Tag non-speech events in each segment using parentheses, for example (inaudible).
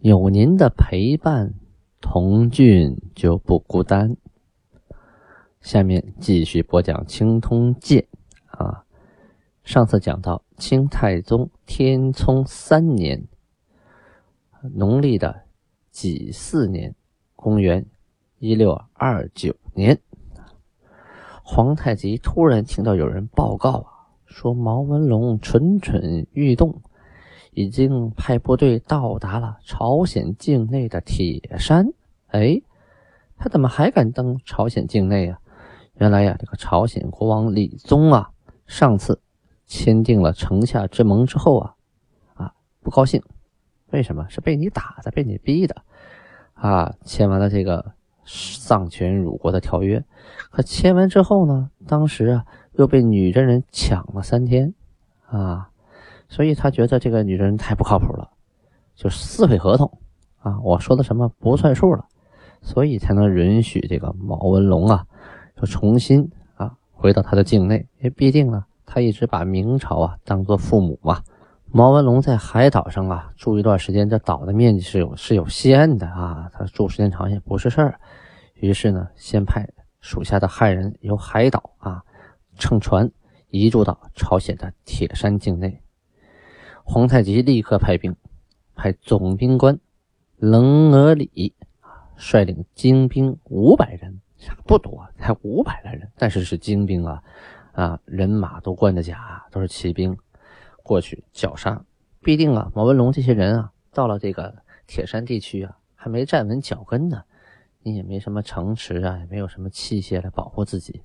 有您的陪伴，童俊就不孤单。下面继续播讲《清通鉴》啊。上次讲到清太宗天聪三年，农历的己巳年，公元一六二九年，皇太极突然听到有人报告啊，说毛文龙蠢蠢欲动。已经派部队到达了朝鲜境内的铁山。哎，他怎么还敢登朝鲜境内啊？原来呀，这个朝鲜国王李宗啊，上次签订了城下之盟之后啊，啊，不高兴。为什么？是被你打的，被你逼的啊！签完了这个丧权辱国的条约，可签完之后呢，当时啊，又被女真人抢了三天啊。所以他觉得这个女人太不靠谱了，就撕毁合同啊！我说的什么不算数了，所以才能允许这个毛文龙啊，就重新啊回到他的境内。因为毕竟呢，他一直把明朝啊当做父母嘛。毛文龙在海岛上啊住一段时间，这岛的面积是有是有限的啊，他住时间长也不是事儿。于是呢，先派属下的汉人由海岛啊乘船移住到朝鲜的铁山境内。皇太极立刻派兵，派总兵官棱额里率领精兵五百人，不多，才五百来人，但是是精兵啊，啊，人马都冠着甲，都是骑兵，过去绞杀。必定啊，毛文龙这些人啊，到了这个铁山地区啊，还没站稳脚跟呢，你也没什么城池啊，也没有什么器械来保护自己，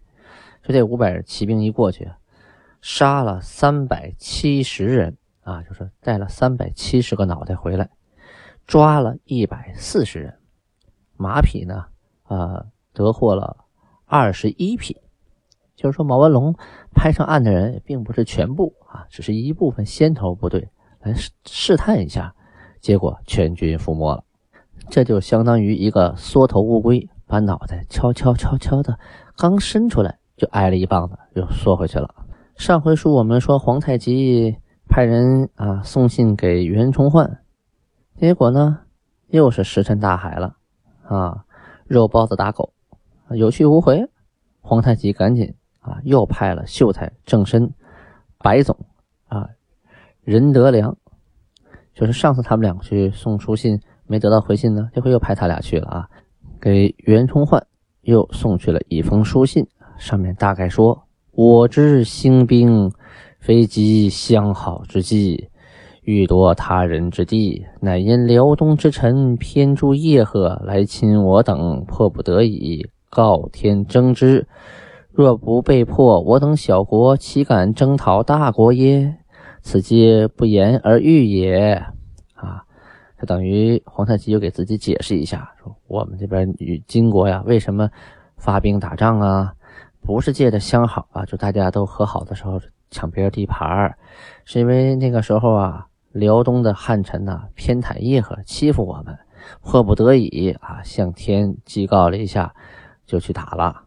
就这五百骑兵一过去，杀了三百七十人。啊，就是带了三百七十个脑袋回来，抓了一百四十人，马匹呢，啊，得获了二十一匹。就是说，毛文龙拍上岸的人并不是全部啊，只是一部分先头部队来试试探一下，结果全军覆没了。这就相当于一个缩头乌龟，把脑袋悄悄悄悄的刚伸出来，就挨了一棒子，又缩回去了。上回书我们说皇太极。派人啊送信给袁崇焕，结果呢又是石沉大海了啊，肉包子打狗，有去无回。皇太极赶紧啊又派了秀才郑申、白总啊任德良，就是上次他们两个去送书信没得到回信呢，这回又派他俩去了啊，给袁崇焕又送去了一封书信，上面大概说：“我之兴兵。”非机相好之计，欲夺他人之地，乃因辽东之臣偏助叶赫来侵我等，迫不得已告天征之。若不被迫，我等小国岂敢征讨大国耶？此皆不言而喻也。啊，这等于皇太极又给自己解释一下，说我们这边与金国呀，为什么发兵打仗啊？不是借着相好啊，就大家都和好的时候。抢别人地盘是因为那个时候啊，辽东的汉臣呐偏袒叶赫，欺负我们，迫不得已啊向天祭告了一下，就去打了。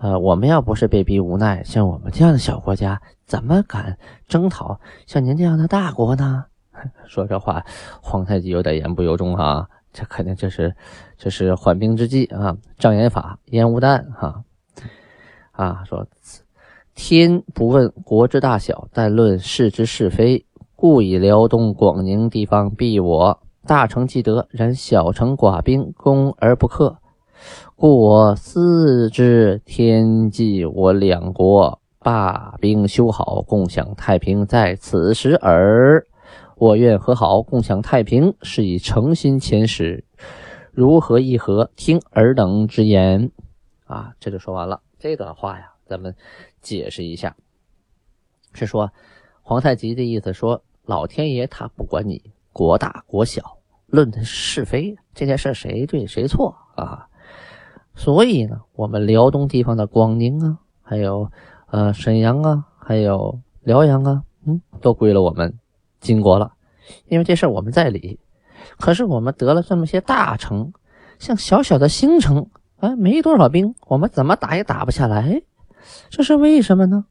呃，我们要不是被逼无奈，像我们这样的小国家，怎么敢征讨像您这样的大国呢？(laughs) 说这话，皇太极有点言不由衷啊。这肯定这是这是缓兵之计啊，障眼法，烟雾弹哈啊说。天不问国之大小，但论世之是非。故以辽东、广宁地方避我，大城既得，然小城寡兵，攻而不克。故我思之，天际我两国罢兵修好，共享太平，在此时耳。我愿和好，共享太平，是以诚心遣使。如何议和？听尔等之言。啊，这就说完了。这段话呀，咱们。解释一下，是说皇太极的意思，说老天爷他不管你国大国小，论的是非，这件事谁对谁错啊？所以呢，我们辽东地方的广宁啊，还有呃沈阳啊，还有辽阳啊，嗯，都归了我们金国了，因为这事我们在理。可是我们得了这么些大城，像小小的新城，哎，没多少兵，我们怎么打也打不下来，这是为什么呢？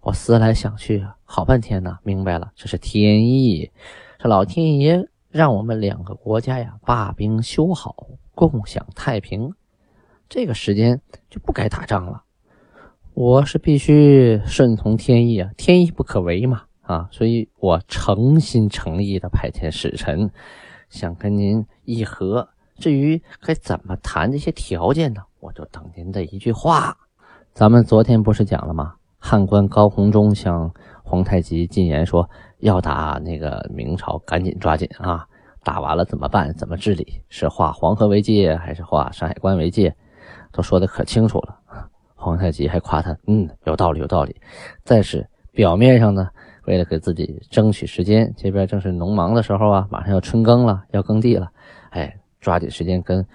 我思来想去啊，好半天呢，明白了，这是天意，这老天爷让我们两个国家呀罢兵修好，共享太平。这个时间就不该打仗了，我是必须顺从天意啊，天意不可违嘛啊，所以我诚心诚意的派遣使臣，想跟您议和。至于该怎么谈这些条件呢？我就等您的一句话。咱们昨天不是讲了吗？汉官高鸿忠向皇太极进言说，要打那个明朝，赶紧抓紧啊！打完了怎么办？怎么治理？是划黄河为界，还是划山海关为界？都说的可清楚了，皇太极还夸他，嗯，有道理，有道理。再是表面上呢，为了给自己争取时间，这边正是农忙的时候啊，马上要春耕了，要耕地了，哎，抓紧时间跟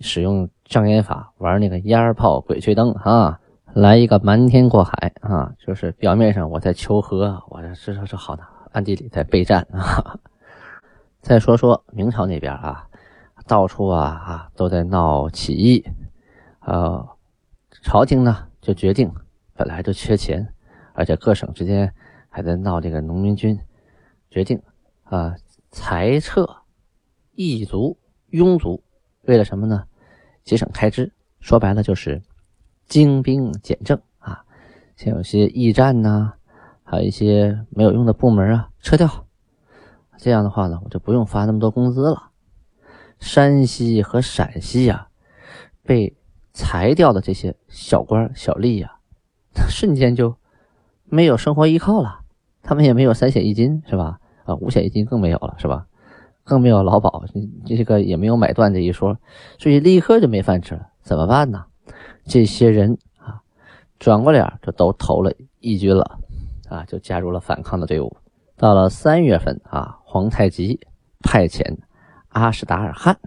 使用障眼法玩那个烟炮鬼吹灯啊，来一个瞒天过海啊，就是表面上我在求和，我这这是好的，暗地里在备战啊。再说说明朝那边啊，到处啊啊都在闹起义。呃，朝廷呢就决定，本来就缺钱，而且各省之间还在闹这个农民军，决定啊裁撤异族、庸族，为了什么呢？节省开支。说白了就是精兵简政啊，像有些驿站呐，还有一些没有用的部门啊，撤掉。这样的话呢，我就不用发那么多工资了。山西和陕西呀，被。裁掉的这些小官小吏呀，瞬间就没有生活依靠了。他们也没有三险一金，是吧？啊，五险一金更没有了，是吧？更没有劳保，这个也没有买断这一说，所以立刻就没饭吃了。怎么办呢？这些人啊，转过脸就都投了义军了，啊，就加入了反抗的队伍。到了三月份啊，皇太极派遣阿史达尔汗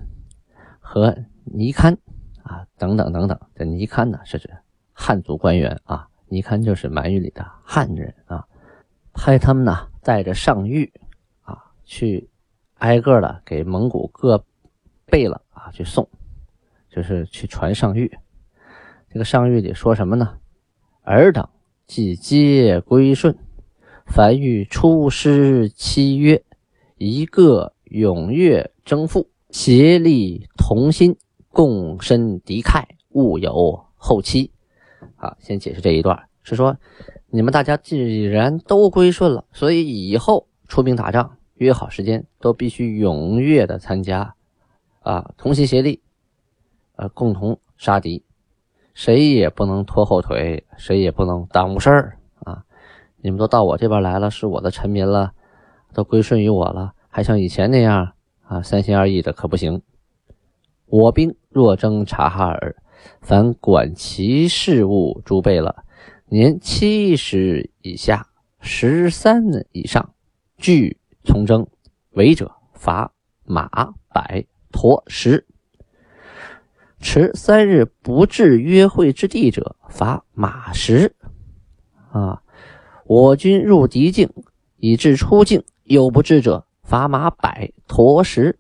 和尼堪。啊，等等等等，这尼堪呢是指汉族官员啊，尼堪就是满语里的汉人啊，派他们呢带着上谕啊，去挨个的给蒙古各贝勒啊去送，就是去传上谕。这个上谕里说什么呢？尔等既皆归顺，凡欲出师期约，一个踊跃征赴，协力同心。共身敌忾，勿有后期。啊，先解释这一段，是说你们大家既然都归顺了，所以以后出兵打仗，约好时间都必须踊跃的参加，啊，同心协力，呃，共同杀敌，谁也不能拖后腿，谁也不能耽误事儿啊！你们都到我这边来了，是我的臣民了，都归顺于我了，还像以前那样啊，三心二意的可不行。我兵若征察哈尔，凡管其事务诸贝勒，年七十以下、十三以上，俱从征。违者罚马百驮十。持三日不至约会之地者，罚马十。啊，我军入敌境以至出境有不至者，罚马百驮十。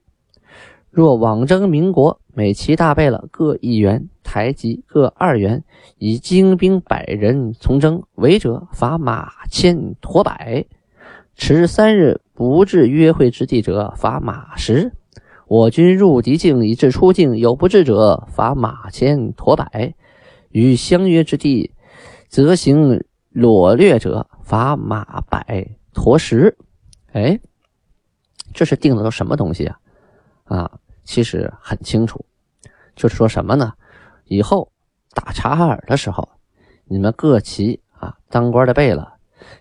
若往征民国，每齐大贝勒各一员，台籍各二员，以精兵百人从征，违者罚马千驮百。持三日不至约会之地者，罚马十。我军入敌境以至出境有不至者，罚马千驮百。与相约之地，则行裸掠者，罚马百驮十。哎，这是定的都什么东西啊？啊！其实很清楚，就是说什么呢？以后打察哈尔的时候，你们各旗啊，当官的贝勒，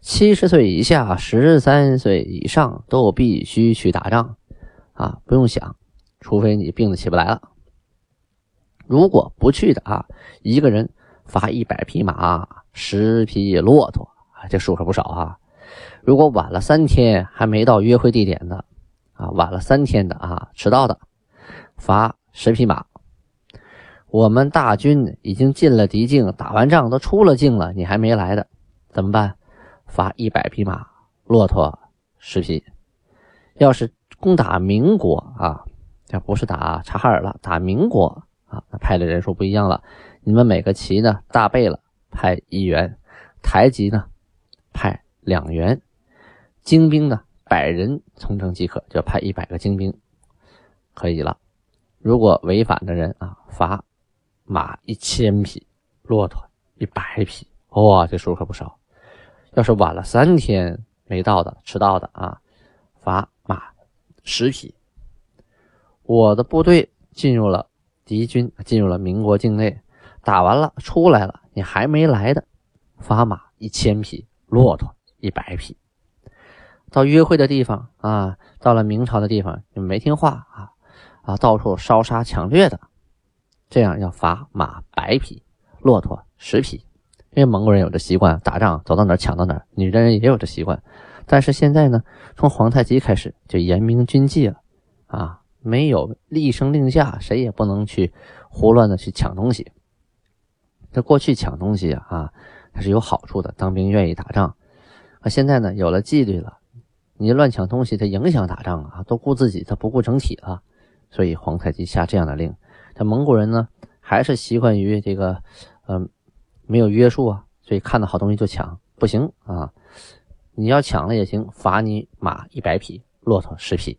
七十岁以下、十三岁以上都必须去打仗啊！不用想，除非你病得起不来了。如果不去的啊，一个人罚一百匹马、十匹骆驼，这数可不少啊。如果晚了三天还没到约会地点的，啊，晚了三天的啊，迟到的，罚十匹马。我们大军已经进了敌境，打完仗都出了境了，你还没来的，怎么办？罚一百匹马，骆驼十匹。要是攻打民国啊，这不是打察哈尔了，打民国啊，派的人数不一样了。你们每个旗呢，大贝勒派一员，台吉呢派两员，精兵呢百人从征即可，就派一百个精兵，可以了。如果违反的人啊，罚。马一千匹，骆驼一百匹，哇，这数可不少。要是晚了三天没到的、迟到的啊，罚马十匹。我的部队进入了敌军，进入了民国境内，打完了出来了，你还没来的，罚马一千匹，骆驼一百匹。到约会的地方啊，到了明朝的地方，你没听话啊啊，到处烧杀抢掠的。这样要罚马百匹，骆驼十匹，因为蒙古人有这习惯，打仗走到哪抢到哪，女真人也有这习惯。但是现在呢，从皇太极开始就严明军纪了，啊，没有厉声令下，谁也不能去胡乱的去抢东西。这过去抢东西啊，啊，它是有好处的，当兵愿意打仗。啊，现在呢有了纪律了，你乱抢东西，它影响打仗啊，都顾自己，他不顾整体了。所以皇太极下这样的令。这蒙古人呢，还是习惯于这个，嗯，没有约束啊，所以看到好东西就抢，不行啊！你要抢了也行，罚你马一百匹，骆驼十匹。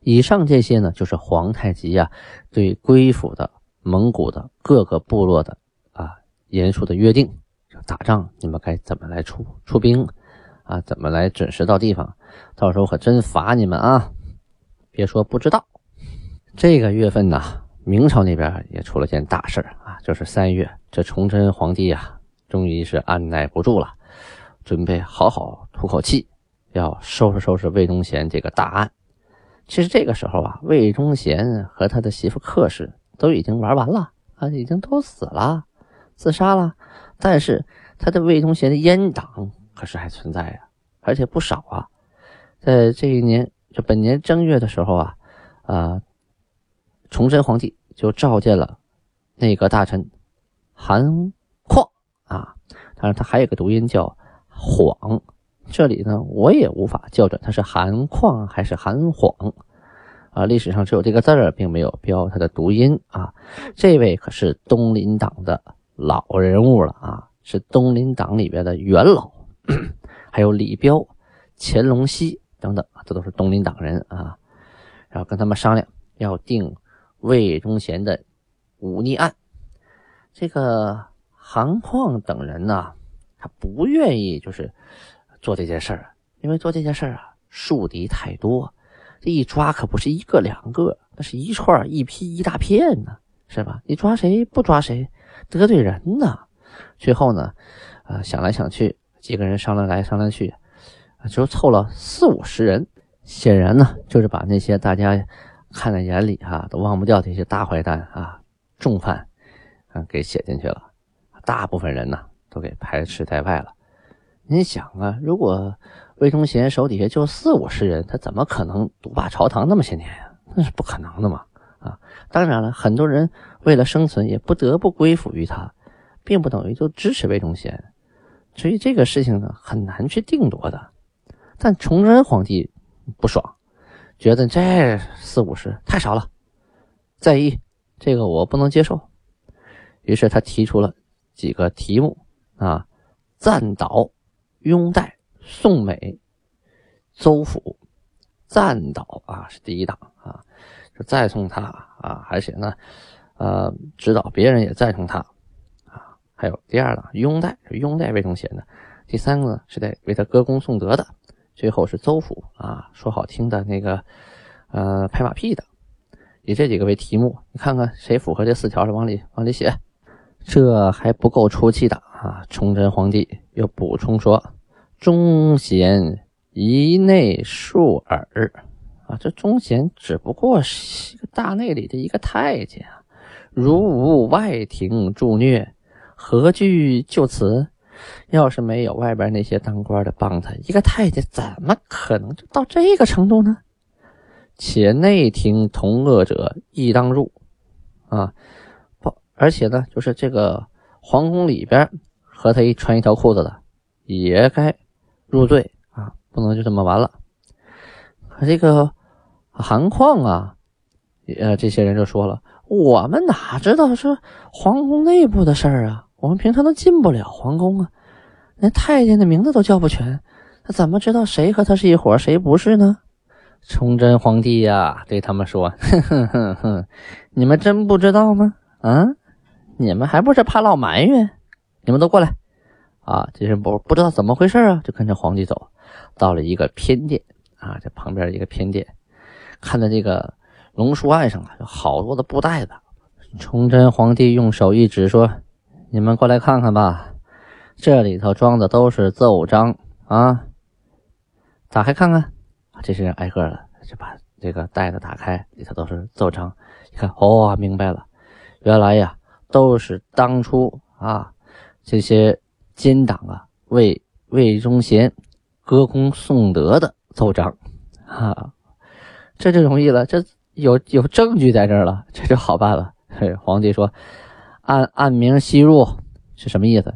以上这些呢，就是皇太极呀对归附的蒙古的各个部落的啊严肃的约定。打仗你们该怎么来出出兵啊？怎么来准时到地方？到时候可真罚你们啊！别说不知道，这个月份呢。明朝那边也出了件大事啊，就是三月，这崇祯皇帝啊，终于是按耐不住了，准备好好吐口气，要收拾收拾魏忠贤这个大案。其实这个时候啊，魏忠贤和他的媳妇克氏都已经玩完了啊，已经都死了，自杀了。但是他的魏忠贤的阉党可是还存在呀，而且不少啊。在这一年，就本年正月的时候啊，啊。崇祯皇帝就召见了内阁大臣韩况啊，当然他还有个读音叫晃，这里呢我也无法校准他是韩况还是韩晃啊，历史上只有这个字儿，并没有标他的读音啊。这位可是东林党的老人物了啊，是东林党里边的元老，还有李彪、乾隆熙等等，这都是东林党人啊。然后跟他们商量要定。魏忠贤的忤逆案，这个韩况等人呢，他不愿意就是做这件事儿，因为做这件事儿啊，树敌太多，这一抓可不是一个两个，那是一串一批一大片呢，是吧？你抓谁不抓谁，得罪人呢。最后呢，呃，想来想去，几个人商量来商量去，就凑了四五十人，显然呢，就是把那些大家。看在眼里哈，都忘不掉这些大坏蛋啊、重犯，啊，给写进去了。大部分人呢，都给排斥在外了。你想啊，如果魏忠贤手底下就四五十人，他怎么可能独霸朝堂那么些年呀？那是不可能的嘛！啊，当然了，很多人为了生存，也不得不归附于他，并不等于就支持魏忠贤。所以这个事情呢，很难去定夺的。但崇祯皇帝不爽。觉得这四五十太少了，在意这个我不能接受，于是他提出了几个题目啊：赞导、拥戴、宋美、邹府。赞导啊是第一档啊，就赞颂他啊，而且呢，呃，指导别人也赞颂他啊。还有第二档拥戴，拥戴魏忠贤的；第三个呢是在为他歌功颂德的。最后是邹府啊，说好听的那个，呃，拍马屁的，以这几个为题目，你看看谁符合这四条的，往里往里写。这还不够出气的啊！崇祯皇帝又补充说：“忠贤一内庶耳啊，这忠贤只不过是个大内里的一个太监啊，如无外廷助虐，何惧就此？”要是没有外边那些当官的帮他，一个太监怎么可能就到这个程度呢？且内廷同恶者亦当入啊，而且呢，就是这个皇宫里边和他一穿一条裤子的也该入罪啊，不能就这么完了。这个韩况啊，呃，这些人就说了，我们哪知道是皇宫内部的事儿啊？我们平常都进不了皇宫啊，连太监的名字都叫不全，他怎么知道谁和他是一伙，谁不是呢？崇祯皇帝呀，对他们说：“ (laughs) 哼哼哼哼，你们真不知道吗？啊，你们还不是怕老埋怨？你们都过来啊！这是不不知道怎么回事啊，就跟着皇帝走，到了一个偏殿啊，这旁边一个偏殿，看到这个龙树案上啊，有好多的布袋子。崇祯皇帝用手一指，说：‘你们过来看看吧，这里头装的都是奏章啊，打开看看。’”这些人挨个的就把这个袋子打开，里头都是奏章。一看，哦，明白了，原来呀，都是当初啊这些奸党啊为魏忠贤歌功颂德的奏章啊，这就容易了，这有有证据在这儿了，这就好办了。嘿，(laughs) 皇帝说：“按按名吸入是什么意思？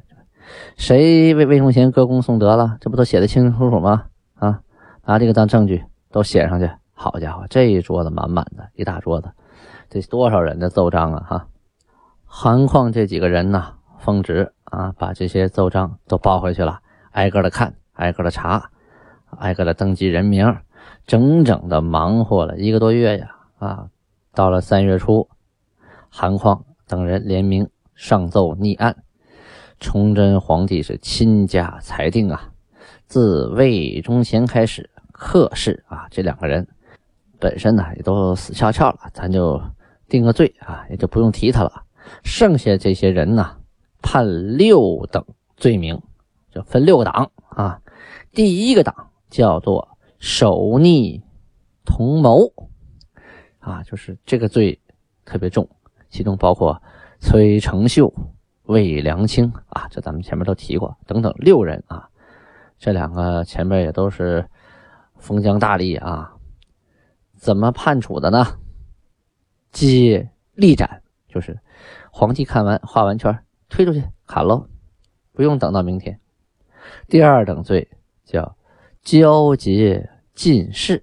谁为魏忠贤歌功颂德了？这不都写的清清楚楚吗？”啊拿这个当证据都写上去，好家伙，这一桌子满满的一大桌子，这多少人的奏章啊！哈，韩况这几个人呢，奉旨啊，把这些奏章都抱回去了，挨个的看，挨个的查，挨个的登记人名，整整的忙活了一个多月呀！啊，到了三月初，韩况等人联名上奏逆案，崇祯皇帝是亲加裁定啊，自魏忠贤开始。贺氏啊，这两个人本身呢也都死翘翘了，咱就定个罪啊，也就不用提他了。剩下这些人呢，判六等罪名，就分六个档啊。第一个档叫做守逆同谋啊，就是这个罪特别重，其中包括崔成秀、魏良卿啊，这咱们前面都提过，等等六人啊。这两个前面也都是。封疆大吏啊，怎么判处的呢？即立斩，就是皇帝看完画完圈，推出去砍喽，不用等到明天。第二等罪叫交结进士，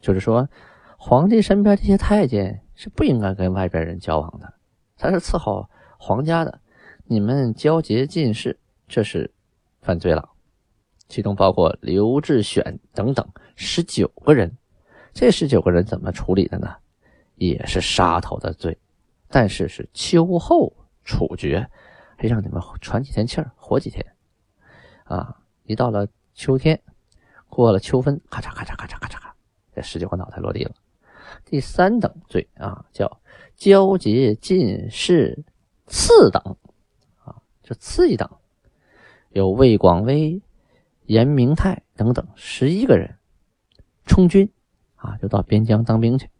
就是说皇帝身边这些太监是不应该跟外边人交往的，他是伺候皇家的，你们交结进士，这是犯罪了。其中包括刘志选等等十九个人，这十九个人怎么处理的呢？也是杀头的罪，但是是秋后处决，还让你们喘几天气儿，活几天。啊，一到了秋天，过了秋分，咔嚓咔嚓咔嚓咔嚓咔，这十九个脑袋落地了。第三等罪啊，叫交结进士次等，啊，就次一等，有魏广威。严明泰等等十一个人充军啊，就到边疆当兵去。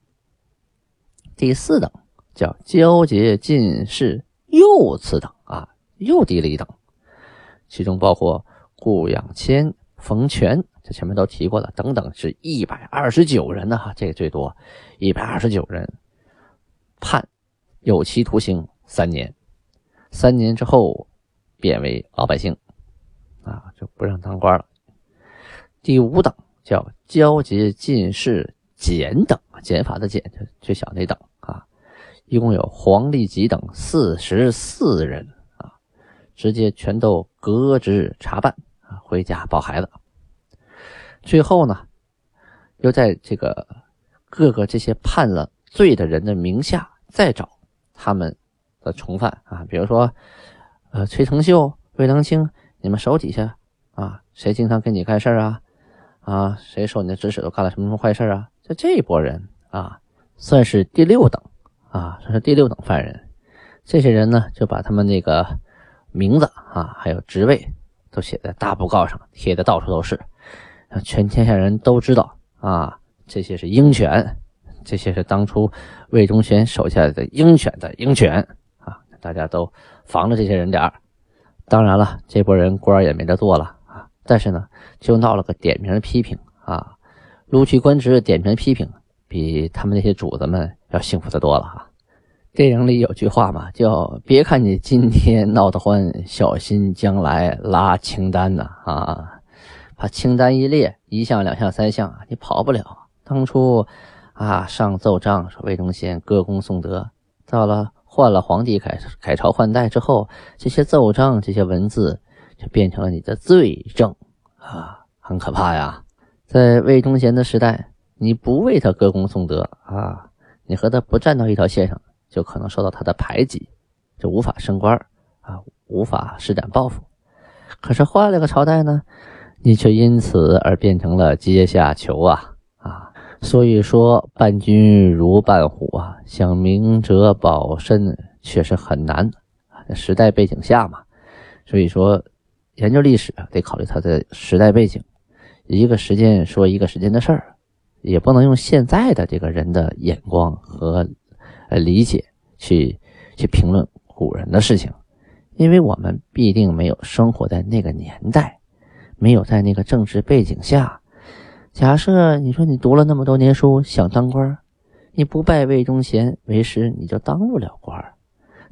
第四等叫交结进士又次等啊，又低了一等，其中包括顾养谦、冯全，这前面都提过了，等等是一百二十九人呢，哈，这个最多，一百二十九人判有期徒刑三年，三年之后变为老百姓。啊，就不让当官了。第五等叫交结进士减等，减法的减，就最小那等。一共有黄立吉等四十四人啊，直接全都革职查办啊，回家抱孩子。最后呢，又在这个各个这些判了罪的人的名下再找他们的从犯啊，比如说呃崔成秀、魏良卿。你们手底下啊，谁经常跟你干事啊？啊，谁受你的指使都干了什么什么坏事啊？就这一波人啊，算是第六等啊，这是第六等犯人。这些人呢，就把他们那个名字啊，还有职位都写在大布告上，贴的到处都是，让全天下人都知道啊，这些是鹰犬，这些是当初魏忠贤手下的鹰犬的鹰犬啊，大家都防着这些人点儿。当然了，这波人官也没得做了啊！但是呢，就闹了个点名批评啊，撸去官职，点名批评，比他们那些主子们要幸福的多了哈。电影里有句话嘛，叫“别看你今天闹得欢，小心将来拉清单呐啊！把清单一列，一项、两项、三项，你跑不了。当初啊，上奏章说魏忠贤歌功颂德，到了换了皇帝改改朝换代之后，这些奏章、这些文字就变成了你的罪证啊，很可怕呀！在魏忠贤的时代，你不为他歌功颂德啊，你和他不站到一条线上。就可能受到他的排挤，就无法升官啊，无法施展抱负。可是换了个朝代呢，你却因此而变成了阶下囚啊啊！所以说，伴君如伴虎啊，想明哲保身确实很难。时代背景下嘛，所以说研究历史得考虑它的时代背景。一个时间说一个时间的事儿，也不能用现在的这个人的眼光和。呃理解，去去评论古人的事情，因为我们必定没有生活在那个年代，没有在那个政治背景下。假设你说你读了那么多年书，想当官，你不拜魏忠贤为师，你就当不了官，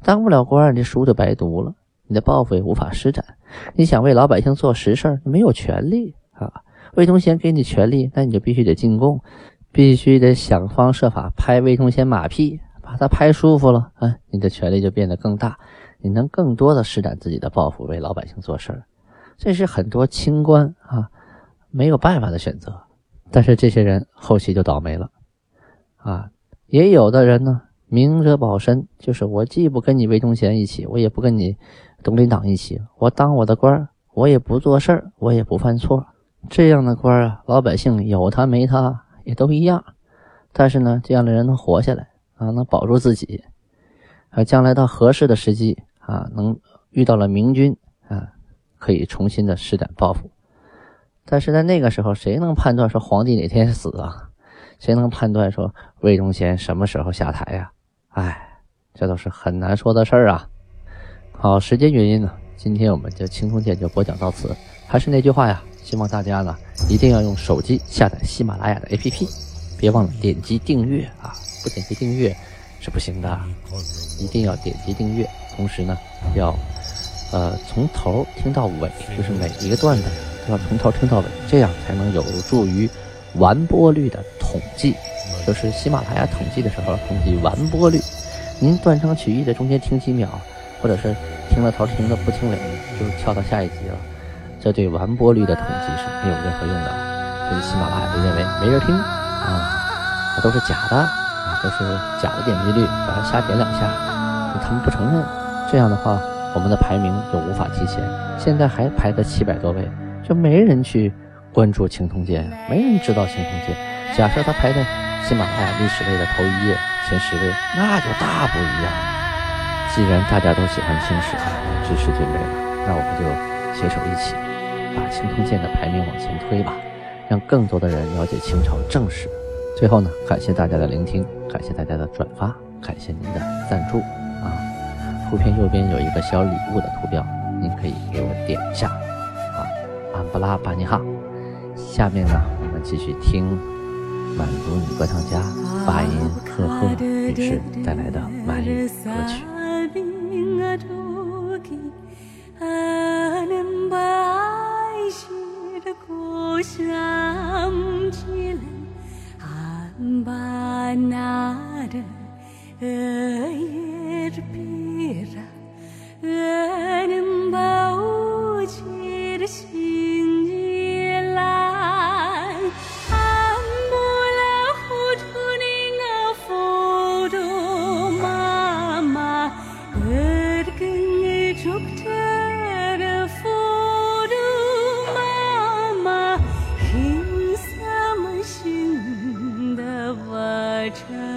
当不了官，你书就白读了，你的抱负也无法施展。你想为老百姓做实事，没有权利。魏忠贤给你权利，那你就必须得进贡，必须得想方设法拍魏忠贤马屁。把他拍舒服了，啊，你的权力就变得更大，你能更多的施展自己的抱负，为老百姓做事儿。这是很多清官啊没有办法的选择。但是这些人后期就倒霉了，啊，也有的人呢，明哲保身，就是我既不跟你魏忠贤一起，我也不跟你东林党一起，我当我的官儿，我也不做事儿，我也不犯错。这样的官啊，老百姓有他没他也都一样。但是呢，这样的人能活下来。啊，能保住自己，啊，将来到合适的时机啊，能遇到了明君啊，可以重新的施展抱负。但是在那个时候，谁能判断说皇帝哪天死啊？谁能判断说魏忠贤什么时候下台呀？哎，这都是很难说的事儿啊。好，时间原因呢，今天我们就轻松剑就播讲到此。还是那句话呀，希望大家呢一定要用手机下载喜马拉雅的 APP，别忘了点击订阅啊。不点击订阅是不行的，一定要点击订阅。同时呢，要呃从头听到尾，就是每一个段子都要从头听到尾，这样才能有助于完播率的统计。就是喜马拉雅统计的时候，统计完播率。您断章取义的中间停几秒，或者是听了头听的不听尾，就跳到下一集了，这对完播率的统计是没有任何用的。所以喜马拉雅就认为没人听啊，那都是假的啊。都是假的点击率，把它瞎点两下，他们不承认。这样的话，我们的排名就无法提前。现在还排在七百多位，就没人去关注青铜剑，没人知道青铜剑。假设它排在喜马拉雅历史类的头一页前十位，那就大不一样。既然大家都喜欢青史，支持军备，那我们就携手一起，把青铜剑的排名往前推吧，让更多的人了解清朝正史。最后呢，感谢大家的聆听，感谢大家的转发，感谢您的赞助啊！图片右边有一个小礼物的图标，您可以给我点一下啊！安布拉巴尼哈。下面呢，我们继续听满族女歌唱家巴音赫赫女士带来的满语歌曲。samcilen ambanară ier pira în return.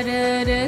Hare